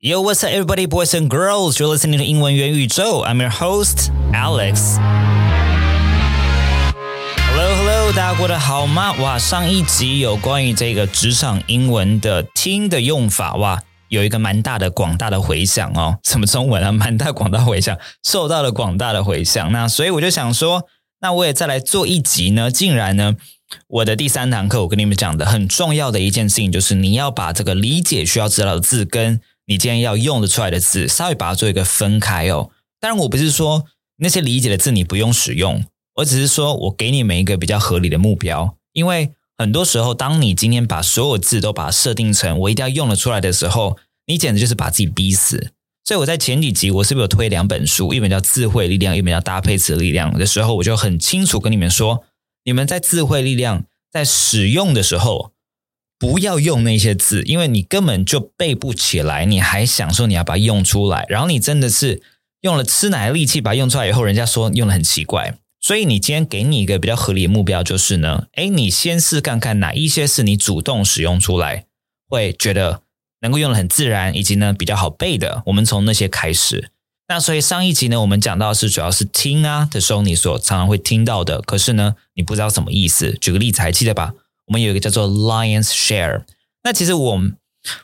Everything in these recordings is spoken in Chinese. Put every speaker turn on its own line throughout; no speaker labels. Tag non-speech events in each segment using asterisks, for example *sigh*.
Yo, what's up, everybody, boys and girls? You're listening to 英文元宇宙. I'm your host, Alex. Hello, hello，大家过得好吗？哇，上一集有关于这个职场英文的听的用法，哇，有一个蛮大的、广大的回响哦。什么中文啊？蛮大、广大回响，受到了广大的回响。那所以我就想说，那我也再来做一集呢。竟然呢，我的第三堂课，我跟你们讲的很重要的一件事情，就是你要把这个理解需要知道的字根你今天要用得出来的字，稍微把它做一个分开哦。当然，我不是说那些理解的字你不用使用，我只是说我给你们一个比较合理的目标。因为很多时候，当你今天把所有字都把它设定成我一定要用得出来的时候，你简直就是把自己逼死。所以我在前几集我是不是有推两本书，一本叫《智慧力量》，一本叫《搭配词力量》的时候，我就很清楚跟你们说，你们在智慧力量在使用的时候。不要用那些字，因为你根本就背不起来，你还想说你要把它用出来，然后你真的是用了吃奶的力气把它用出来以后，人家说用的很奇怪。所以你今天给你一个比较合理的目标，就是呢，哎，你先试看看哪一些是你主动使用出来会觉得能够用的很自然，以及呢比较好背的，我们从那些开始。那所以上一集呢，我们讲到是主要是听啊的时候，你所常常会听到的，可是呢你不知道什么意思。举个例子，还记得吧？我们有一个叫做 Lion's Share，那其实我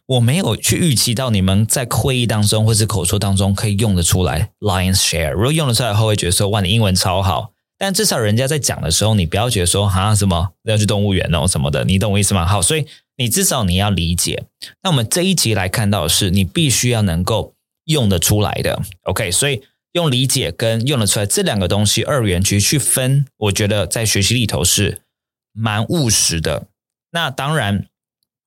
我没有去预期到你们在会议当中或是口说当中可以用得出来 Lion's Share。如果用得出来后，会觉得说哇，你英文超好。但至少人家在讲的时候，你不要觉得说啊什么要去动物园哦什么的，你懂我意思吗？好，所以你至少你要理解。那我们这一集来看到的是，你必须要能够用得出来的。OK，所以用理解跟用得出来这两个东西二元去去分，我觉得在学习里头是。蛮务实的，那当然，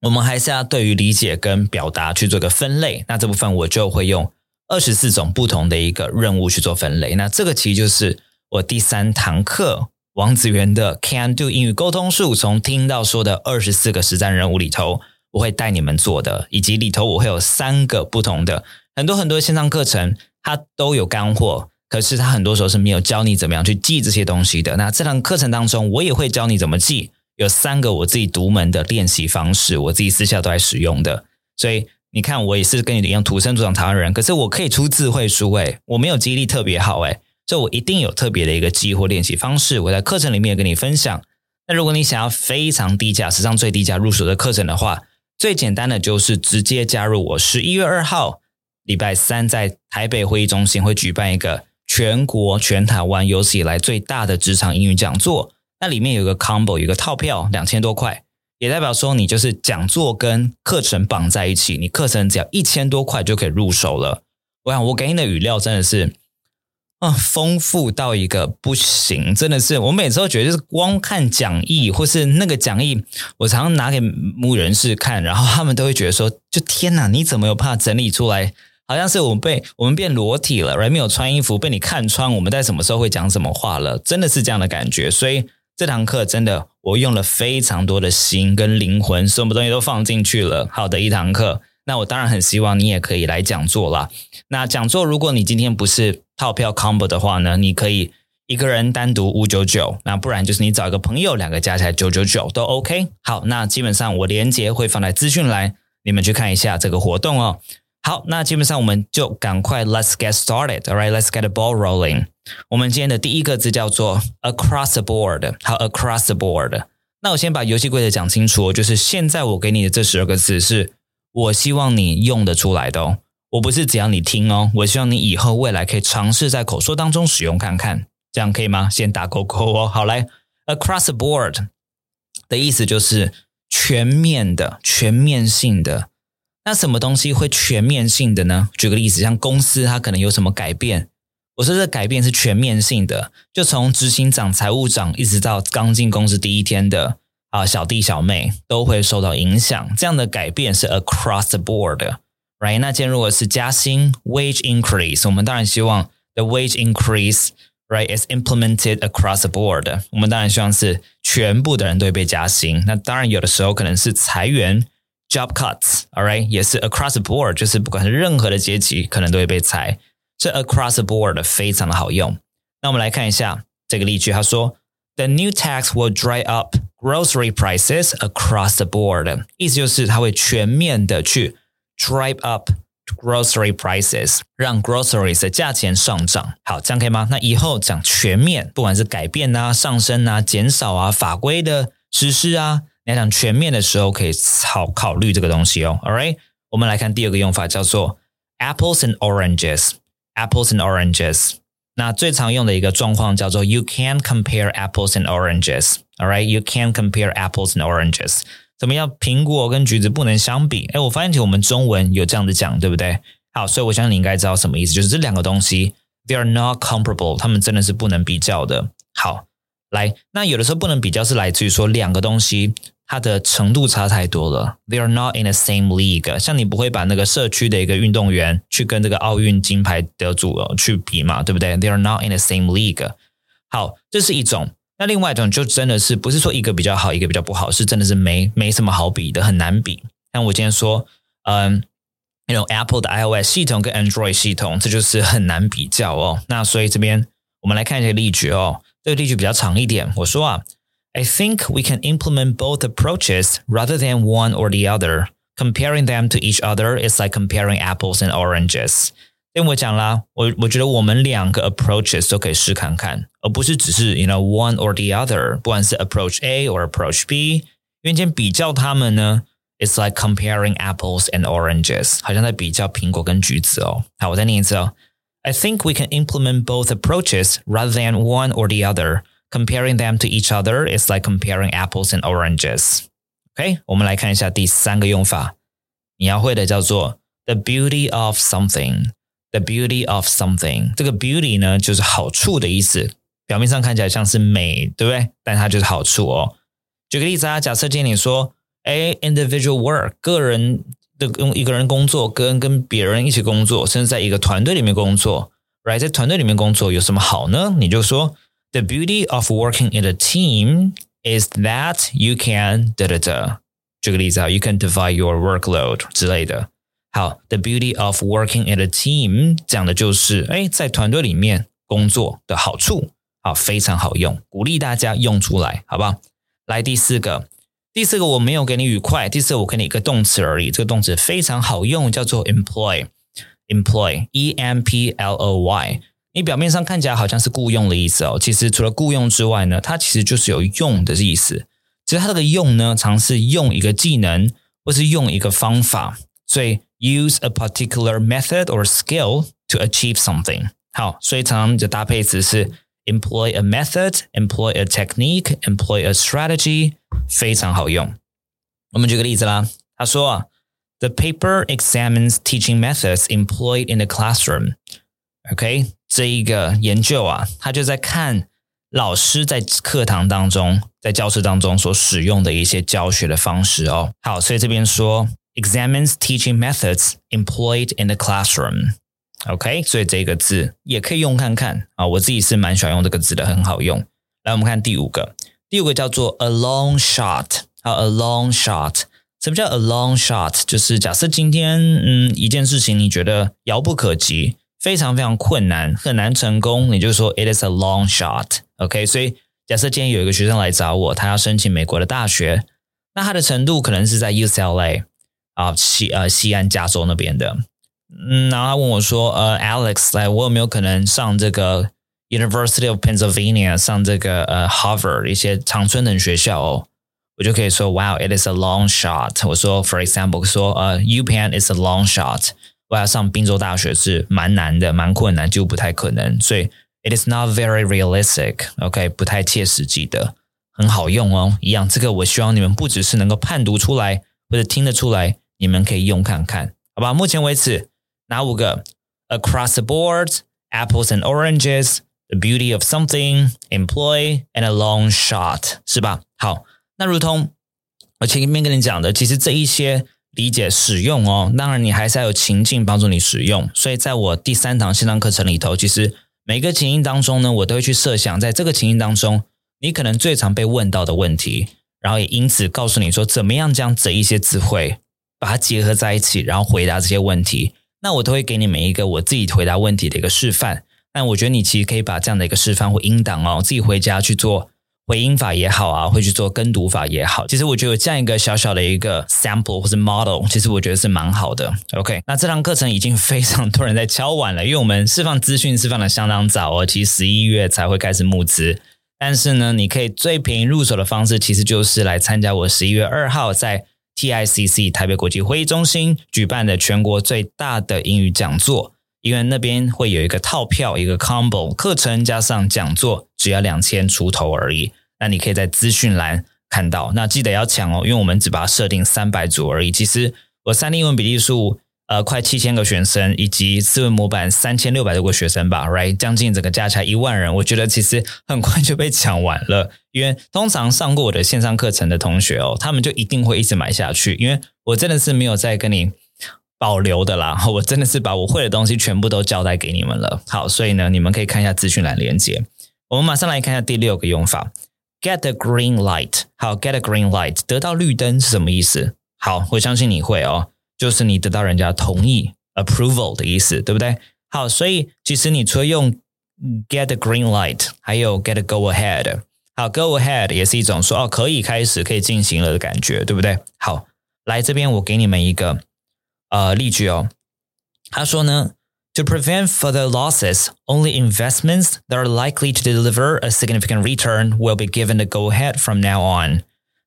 我们还是要对于理解跟表达去做个分类。那这部分我就会用二十四种不同的一个任务去做分类。那这个其实就是我第三堂课王子源的 Can Do 英语沟通术，从听到说的二十四个实战任务里头，我会带你们做的，以及里头我会有三个不同的很多很多线上课程，它都有干货。可是他很多时候是没有教你怎么样去记这些东西的。那这堂课程当中，我也会教你怎么记。有三个我自己独门的练习方式，我自己私下都在使用的。所以你看，我也是跟你一样土生土长台湾人，可是我可以出智慧书诶，我没有记忆力特别好诶，所以我一定有特别的一个记忆或练习方式。我在课程里面跟你分享。那如果你想要非常低价、史上最低价入手的课程的话，最简单的就是直接加入我。十一月二号礼拜三在台北会议中心会举办一个。全国全台湾有史以来最大的职场英语讲座，那里面有个 combo，有个套票，两千多块，也代表说你就是讲座跟课程绑在一起，你课程只要一千多块就可以入手了。我想我给你的语料真的是啊，丰富到一个不行，真的是我每次都觉得就是光看讲义或是那个讲义，我常常拿给母人士看，然后他们都会觉得说，就天哪，你怎么有怕整理出来？好像是我们被我们变裸体了，而没有穿衣服被你看穿，我们在什么时候会讲什么话了？真的是这样的感觉。所以这堂课真的，我用了非常多的心跟灵魂，什么东西都放进去了。好的一堂课，那我当然很希望你也可以来讲座啦。那讲座，如果你今天不是套票 combo 的话呢，你可以一个人单独五九九，那不然就是你找一个朋友，两个加起来九九九都 OK。好，那基本上我连接会放在资讯栏，你们去看一下这个活动哦。好，那基本上我们就赶快 Let's get started. All right, let's get the ball rolling. 我们今天的第一个字叫做 across the board。好，across the board。那我先把游戏规则讲清楚，就是现在我给你的这十二个字是我希望你用得出来的哦。我不是只要你听哦，我希望你以后未来可以尝试在口说当中使用看看，这样可以吗？先打勾勾哦。好，来，across the board 的意思就是全面的、全面性的。那什么东西会全面性的呢？举个例子，像公司它可能有什么改变，我说这改变是全面性的，就从执行长、财务长一直到刚进公司第一天的啊小弟小妹都会受到影响。这样的改变是 across the board，right？那今天如果是加薪 wage increase，我们当然希望 the wage increase right is implemented across the board。我们当然希望是全部的人都会被加薪。那当然有的时候可能是裁员。Job cuts，all right，也是 across the board，就是不管是任何的阶级，可能都会被裁。这 across the board 非常的好用。那我们来看一下这个例句，他说：“The new tax will drive up grocery prices across the board。”意思就是它会全面的去 drive up grocery prices，让 groceries 的价钱上涨。好，这样可以吗？那以后讲全面，不管是改变啊、上升啊、减少啊、法规的实施啊，你要讲全面的时候，可以考考虑这个东西哦。All right，我们来看第二个用法，叫做 apples and oranges。apples and oranges。那最常用的一个状况叫做 you can't compare apples and oranges。All right, you can't compare apples and oranges。怎么样？苹果跟橘子不能相比？哎，我发现其实我们中文有这样子讲，对不对？好，所以我相信你应该知道什么意思，就是这两个东西 they are not comparable，他们真的是不能比较的。好，来，那有的时候不能比较是来自于说两个东西它的程度差太多了，they are not in the same league。像你不会把那个社区的一个运动员去跟这个奥运金牌得主去比嘛，对不对？They are not in the same league。好，这是一种。那另外一种就真的是不是说一个比较好，一个比较不好，是真的是没没什么好比的，很难比。像我今天说，嗯，那种 Apple 的 iOS 系统跟 Android 系统，这就是很难比较哦。那所以这边我们来看一下例句哦，这个例句比较长一点。我说啊 ，I think we can implement both approaches rather than one or the other. Comparing them to each other is like comparing apples and oranges. 因为我讲啦，我我觉得我们两个 approaches 都可以试看看，而不是只是 you know one or the other，不管是 approach A or approach B，因为今天比较它们呢，it's like comparing apples and oranges，好像在比较苹果跟橘子哦。好，我再念一次哦。I think we can implement both approaches rather than one or the other. Comparing them to each other is like comparing apples and oranges. OK，我们来看一下第三个用法，你要会的叫做 the beauty of something。The beauty of something，这个 beauty 呢，就是好处的意思。表面上看起来像是美，对不对？但它就是好处哦。举个例子啊，假设今天你说，哎，individual work，个人的用一个人工作，跟跟别人一起工作，甚至在一个团队里面工作，right，在团队里面工作有什么好呢？你就说 ，the beauty of working in a team is that you can 哒哒哒。举个例子啊，you can divide your workload 之类的。好，the beauty of working in a team 讲的就是，哎，在团队里面工作的好处，好，非常好用，鼓励大家用出来，好不好？来第四个，第四个我没有给你语快，第四个我给你一个动词而已，这个动词非常好用，叫做 employ，employ，e m p l o y。 你表面上看起来好像是雇佣的意思哦，其实除了雇佣之外呢，它其实就是有用的意思。其实它这个用呢，常是用一个技能，或是用一个方法，所以。use a particular method or skill to achieve something。好，所以常常的搭配词是 employ a method, employ a technique, employ a strategy，非常好用。我们举个例子啦，他说啊，The paper examines teaching methods employed in the classroom。OK， 这一个研究啊，他就在看老师在课堂当中，在教室当中所使用的一些教学的方式哦。好，所以这边说 examines teaching methods employed in the classroom. OK，所以这个字也可以用看看啊，我自己是蛮喜欢用这个字的，很好用。来，我们看第五个，第五个叫做 a long shot。好，a long shot，什么叫 a long shot？就是假设今天嗯一件事情你觉得遥不可及，非常非常困难，很难成功，你就说 it is a long shot。OK，所以假设今天有一个学生来找我，他要申请美国的大学，那他的程度可能是在 UCLA。啊，西呃西安加州那边的，嗯，然后他问我说，呃，Alex，来，我有没有可能上这个 University of Pennsylvania，上这个呃 Harvard 一些常春藤学校哦？我就可以说，Wow，it is a long shot。我说，For example，说呃，UPenn is a long shot。我要上宾州大学是蛮难的，蛮困难，就不太可能。所以，it is not very realistic，OK，不太切实际的，很好用哦。一样，这个我希望你们不只是能够判读出来，或者听得出来。你们可以用看看，好吧？目前为止，哪五个？Across the board, apples and oranges, the beauty of something, employ, and a long shot，是吧？好，那如同我前面跟你讲的，其实这一些理解使用哦，当然你还是要有情境帮助你使用。所以在我第三堂线上课程里头，其实每个情境当中呢，我都会去设想，在这个情境当中，你可能最常被问到的问题，然后也因此告诉你说，怎么样将这一些词汇。把它结合在一起，然后回答这些问题。那我都会给你每一个我自己回答问题的一个示范。但我觉得你其实可以把这样的一个示范或音档哦，自己回家去做回音法也好啊，会去做跟读法也好，其实我觉得这样一个小小的一个 sample 或者 model，其实我觉得是蛮好的。OK，那这堂课程已经非常多人在敲完了，因为我们释放资讯释放的相当早哦，其实十一月才会开始募资。但是呢，你可以最便宜入手的方式，其实就是来参加我十一月二号在 TICC 台北国际会议中心举办的全国最大的英语讲座。因为那边会有一个套票，一个 combo 课程加上讲座，只要两千出头而已。那你可以在资讯栏看到。那记得要抢哦，因为我们只把它设定三百组而已。其实我三英文比例数呃快七千个学生，以及思维模板三千六百多个学生吧，right，将近整个加起来一万人。我觉得其实很快就被抢完了。因为通常上过我的线上课程的同学哦，他们就一定会一直买下去。因为我真的是没有在跟你。保留的啦，我真的是把我会的东西全部都交代给你们了。好，所以呢，你们可以看一下资讯栏连接。我们马上来看一下第六个用法，get a green light。好，get a green light，得到绿灯是什么意思？好，我相信你会哦，就是你得到人家同意 （approval） 的意思，对不对？好，所以其实你除了用 get a green light，还有 get go ahead。好，go ahead 也是一种说哦可以开始可以进行了的感觉，对不对？好，来这边我给你们一个。呃，例句哦，他说呢 ，To prevent further losses, only investments that are likely to deliver a significant return will be given the go-ahead from now on。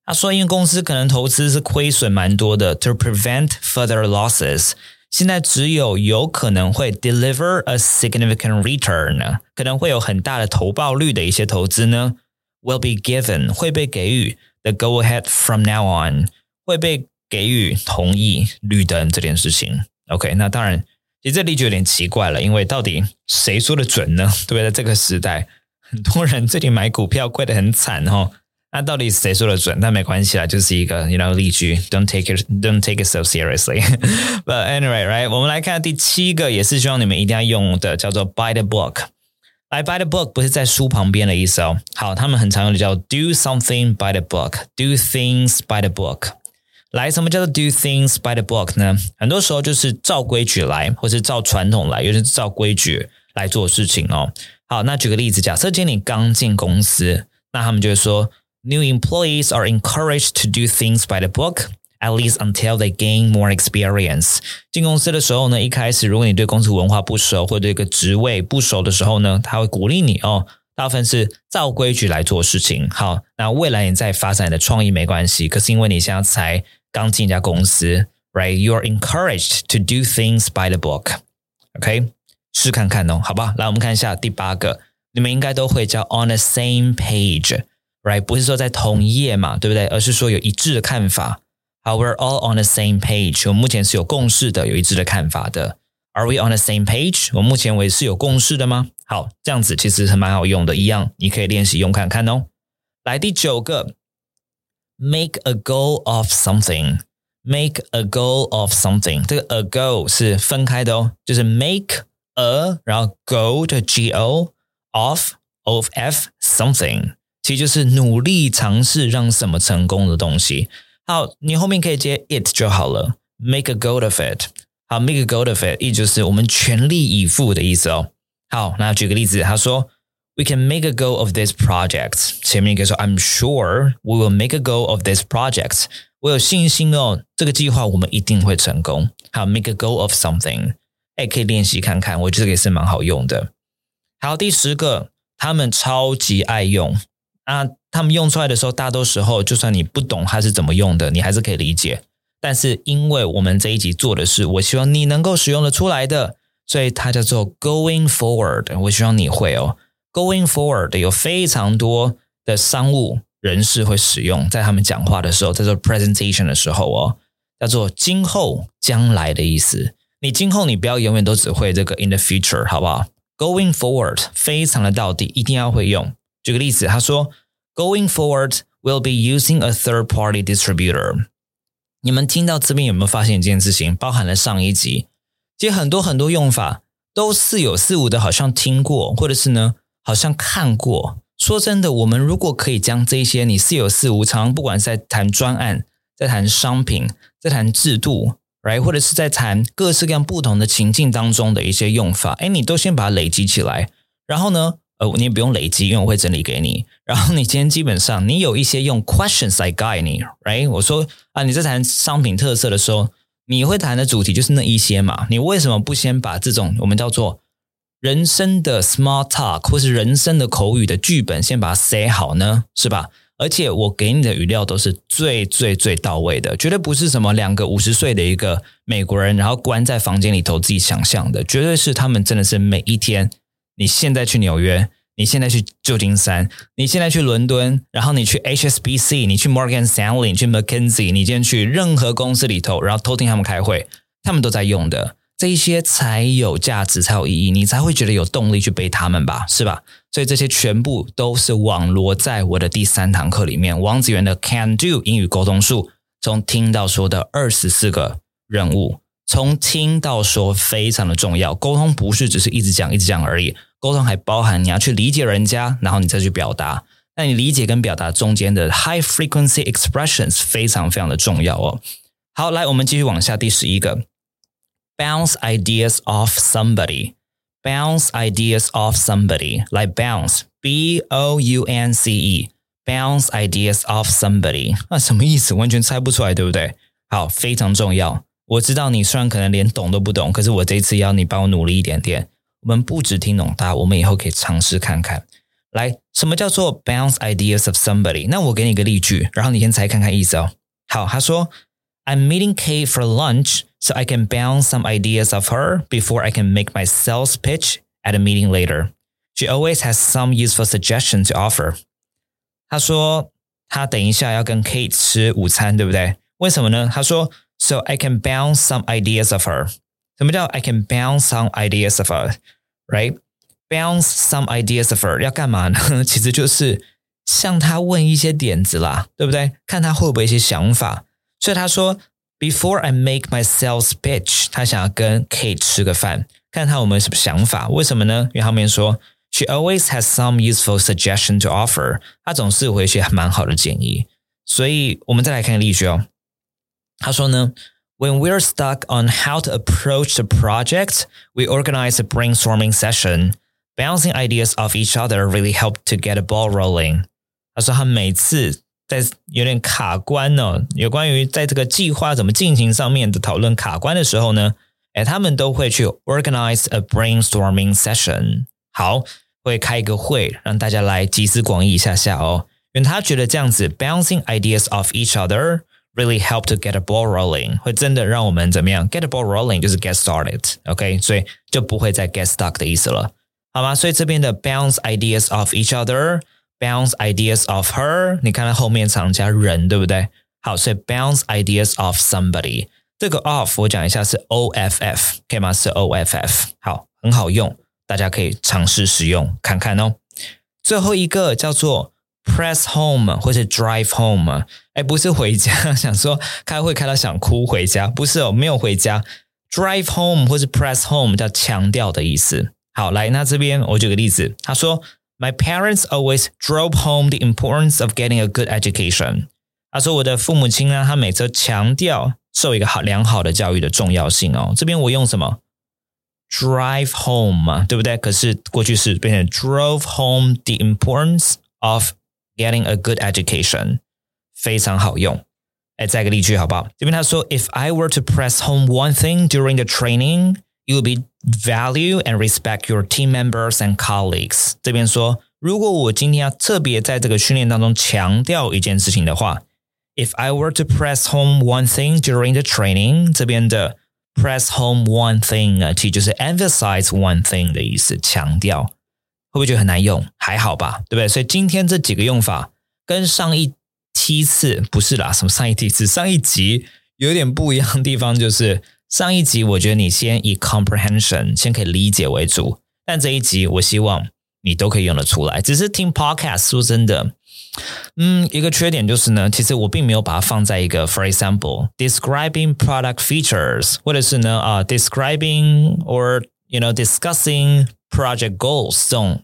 他说，因为公司可能投资是亏损蛮多的，To prevent further losses，现在只有有可能会 deliver a significant return，可能会有很大的投报率的一些投资呢，will be given 会被给予 the go-ahead from now on，会被给予同意绿灯这件事情，OK，那当然， 其实这例句有点奇怪了，因为到底谁说的准呢？对不对？这个时代，很多人最近买股票亏得很惨哦。那到底谁说的准？但没关系啦，就是一个 you know 例句，Don't take it, don't take it so seriously. But anyway, right？我们来看第七个，也是希望你们一定要用的，叫做 by the book。来，by the book 不是在书旁边的意思哦。好，他们很常用的叫 do something by the book，do things by the book。来，什么叫做 do things by the book 呢？很多时候就是照规矩来，或是照传统来，尤其是照规矩来做事情哦。好，那举个例子，假设今天你刚进公司，那他们就会说，new employees are encouraged to do things by the book at least until they gain more experience。进公司的时候呢，一开始如果你对公司文化不熟，或对一个职位不熟的时候呢，他会鼓励你哦。大部分是照规矩来做事情。好，那未来你再发展的创意没关系，可是因为你现在才刚进一家公司，right？You are encouraged to do things by the book。OK，试看看哦，好吧。来，我们看一下第八个，你们应该都会叫 on the same page，right？不是说在同一页嘛，对不对？而是说有一致的看法。好，we're all on the same page。我们目前是有共识的，有一致的看法的。Are we on the same page？我们目前为止是有共识的吗？好，这样子其实是蛮好用的，一样你可以练习用看看哦。来，第九个。Make a goal of something. Make a goal of something. 这个 a goal 是分开的哦，就是 make a 然后 go 的 g o of of f something，其实就是努力尝试让什么成功的东西。好，你后面可以接 it 就好了。Make a goal of it. 好，make a goal of it，意就是我们全力以赴的意思哦。好，那举个例子，他说。 we can make a go of this project。前面可以说 I'm sure we will make a go of this project。我有信心哦，这个计划我们一定会成功。好，make a go of something，哎，可以练习看看，我觉得也是蛮好用的。好，第十个，他们超级爱用。那他们用出来的时候，大多时候就算你不懂它是怎么用的，你还是可以理解。但是因为我们这一集做的是，我希望你能够使用的出来的，所以它叫做 going forward。我希望你会哦。Going forward 有非常多的商务人士会使用，在他们讲话的时候，在做 presentation 的时候哦，叫做今后将来的意思。你今后你不要永远都只会这个 in the future，好不好？Going forward 非常的到底，一定要会用。举个例子，他说，Going forward will be using a third-party distributor。你们听到这边有没有发现一件事情？包含了上一集，其实很多很多用法都似有似无的，好像听过，或者是呢？好像看过。说真的，我们如果可以将这些你似有似无，常不管是在谈专案、在谈商品、在谈制度，right，或者是在谈各式各样不同的情境当中的一些用法，哎，你都先把它累积起来，然后呢呃，你也不用累积，因为我会整理给你。*laughs* 然后你今天基本上你有一些用 questions 来 guide 你，right？我说啊，你在谈商品特色的时候，你会谈的主题就是那一些嘛？你为什么不先把这种我们叫做人生的 small talk 或是人生的口语的剧本先把它写好呢？是吧？而且我给你的语料都是最最最到位的，绝对不是什么两个五十岁的一个美国人，然后关在房间里头自己想象的，绝对是他们真的是每一天。你现在去纽约，你现在去旧金山，你现在去伦敦，然后你去 HSBC，你去 Morgan Stanley，你去 McKinsey，你今天去任何公司里头，然后偷听他们开会，他们都在用的这些才有价值，才有意义，你才会觉得有动力去背他们吧，是吧？所以这些全部都是网罗在我的第三堂课里面，王子源的 Can Do 英语沟通术，从听到说的二十四个任务，从听到说非常的重要，沟通不是只是一直讲一直讲而已。沟通还包含你要去理解人家，然后你再去表达。那你理解跟表达中间的 high frequency expressions 非常非常的重要哦。好，来我们继续往下，第十一个 ，bounce ideas off somebody，bounce ideas off somebody，来 bounce，b o u n c e，bounce ideas off somebody，那什么意思？完全猜不出来，对不对？好，非常重要。我知道你虽然可能连懂都不懂，可是我这一次要你帮我努力一点点。我们不只听懂它，我们以后可以尝试看看。来，什么叫做 bounce ideas of somebody？那我给你一个例句，然后你先猜看看意思哦。好，他说 ：“I'm meeting Kate for lunch, so I can bounce some ideas of her before I can make my sales pitch at a meeting later. She always has some useful suggestion to offer.” 他说他等一下要跟 Kate 吃午餐，对不对？为什么呢？他说：“So I can bounce some ideas of her.” 什么叫 I can bounce some ideas of her，right? Bounce some ideas of her 要干嘛呢？其实就是向他问一些点子啦，对不对？看他会不会一些想法。 *laughs* 所以他说，Before I make my sales pitch，他想要跟 Kate 吃个饭，看他有没有什么想法。为什么呢？因为后面说，She always has some useful suggestion to offer，他总是会一些蛮好的建议。所以我们再来看例句哦。他说呢。When we're stuck on how to approach the project, we organize a brainstorming session. Bouncing ideas off each other really helped to get a ball rolling. 他说他每次 在有点卡关哦，有关于在这个计划怎么进行上面的讨论卡关的时候呢，哎，他们都会去 organize a brainstorming session。好，会开一个会，让大家来集思广益一下下哦。因为他觉得这样子 bouncing ideas of each other really help to get a ball rolling，会真的让我们怎么样？get a ball rolling 就是 get started，OK，、所以就不会再 get stuck 的意思了，好吗？所以这边的 bounce ideas of each other bounce ideas of her，你看它后面常加人，对不对？好，所以 bounce ideas of somebody，这个 off 我讲一下是 O F F，可以吗？是 O F F，好，很好用，大家可以尝试使用看看哦。最后一个叫做 press home 或者 drive home，哎，不是回家，*laughs* 想说开会开到想哭回家，不是哦，没有回家。drive home 或是 press home 叫强调的意思。好，来，那这边我举个例子，他说 ，My parents always drove home the importance of getting a good education。他说我的父母亲呢，他每次强调受一个好良好的教育的重要性哦。这边我用什么？drive home 嘛，对不对？可是过去式变成 drove home the importance of getting a good education，非常好用。哎，再个例句好不好？这边他说，If I were to press home one thing during the training, you will be value and respect your team members and colleagues。这边说，如果我今天要特别在这个训练当中强调一件事情的话，If I were to press home one thing during the training，这边的 press home one thing 呢，其实就是 emphasize one thing 的意思，强调。会不会觉得很难用？还好吧，对不对？所以今天这几个用法跟上一梯次不是啦，什么上一梯次？上一集有点不一样的地方，就是 上一集我觉得你先以 comprehension 先可以理解为主，但这一集我希望你都可以用得出来。只是听 podcast 说真的，嗯，一个缺点就是呢，其实我并没有把它放在一个 for example describing product features，或者是呢啊 describing or you know discussing project goals 这种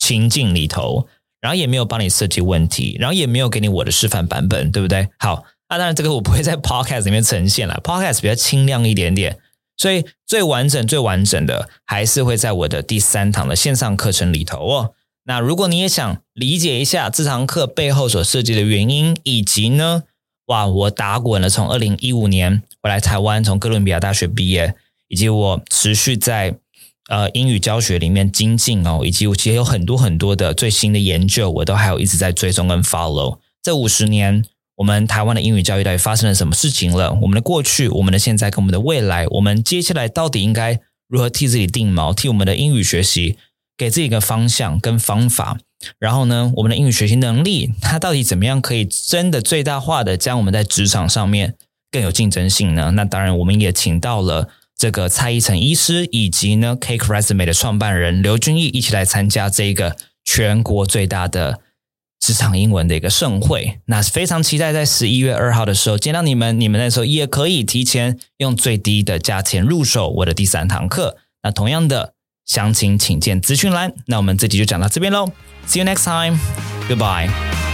情境里头，然后也没有帮你设计问题，然后也没有给你我的示范版本，对不对？好，那当然这个我不会在 podcast 里面呈现了，podcast 比较清亮一点点，所以最完整、最完整的还是会在我的第三堂的线上课程里头哦。那如果你也想理解一下这堂课背后所设计的原因，以及呢，哇，我打滚了，从二零一五年回来台湾，从哥伦比亚大学毕业，以及我持续在呃英语教学里面精进哦，以及我其实有很多很多的最新的研究，我都还有一直在追踪跟 follow。这五十年，我们台湾的英语教育到底发生了什么事情了？我们的过去、我们的现在跟我们的未来，我们接下来到底应该如何替自己定锚，替我们的英语学习？给自己一个方向跟方法，然后呢，我们的英语学习能力，它到底怎么样可以真的最大化的将我们在职场上面更有竞争性呢？那当然，我们也请到了这个蔡依晨医师，以及呢 Cake Resume 的创办人刘君毅一起来参加这个全国最大的职场英文的一个盛会。那非常期待在十一月二号的时候见到你们，你们那时候也可以提前用最低的价钱入手我的第三堂课。那同样的。详情请见资讯栏。那我们这集就讲到这边喽，See you next time. Goodbye.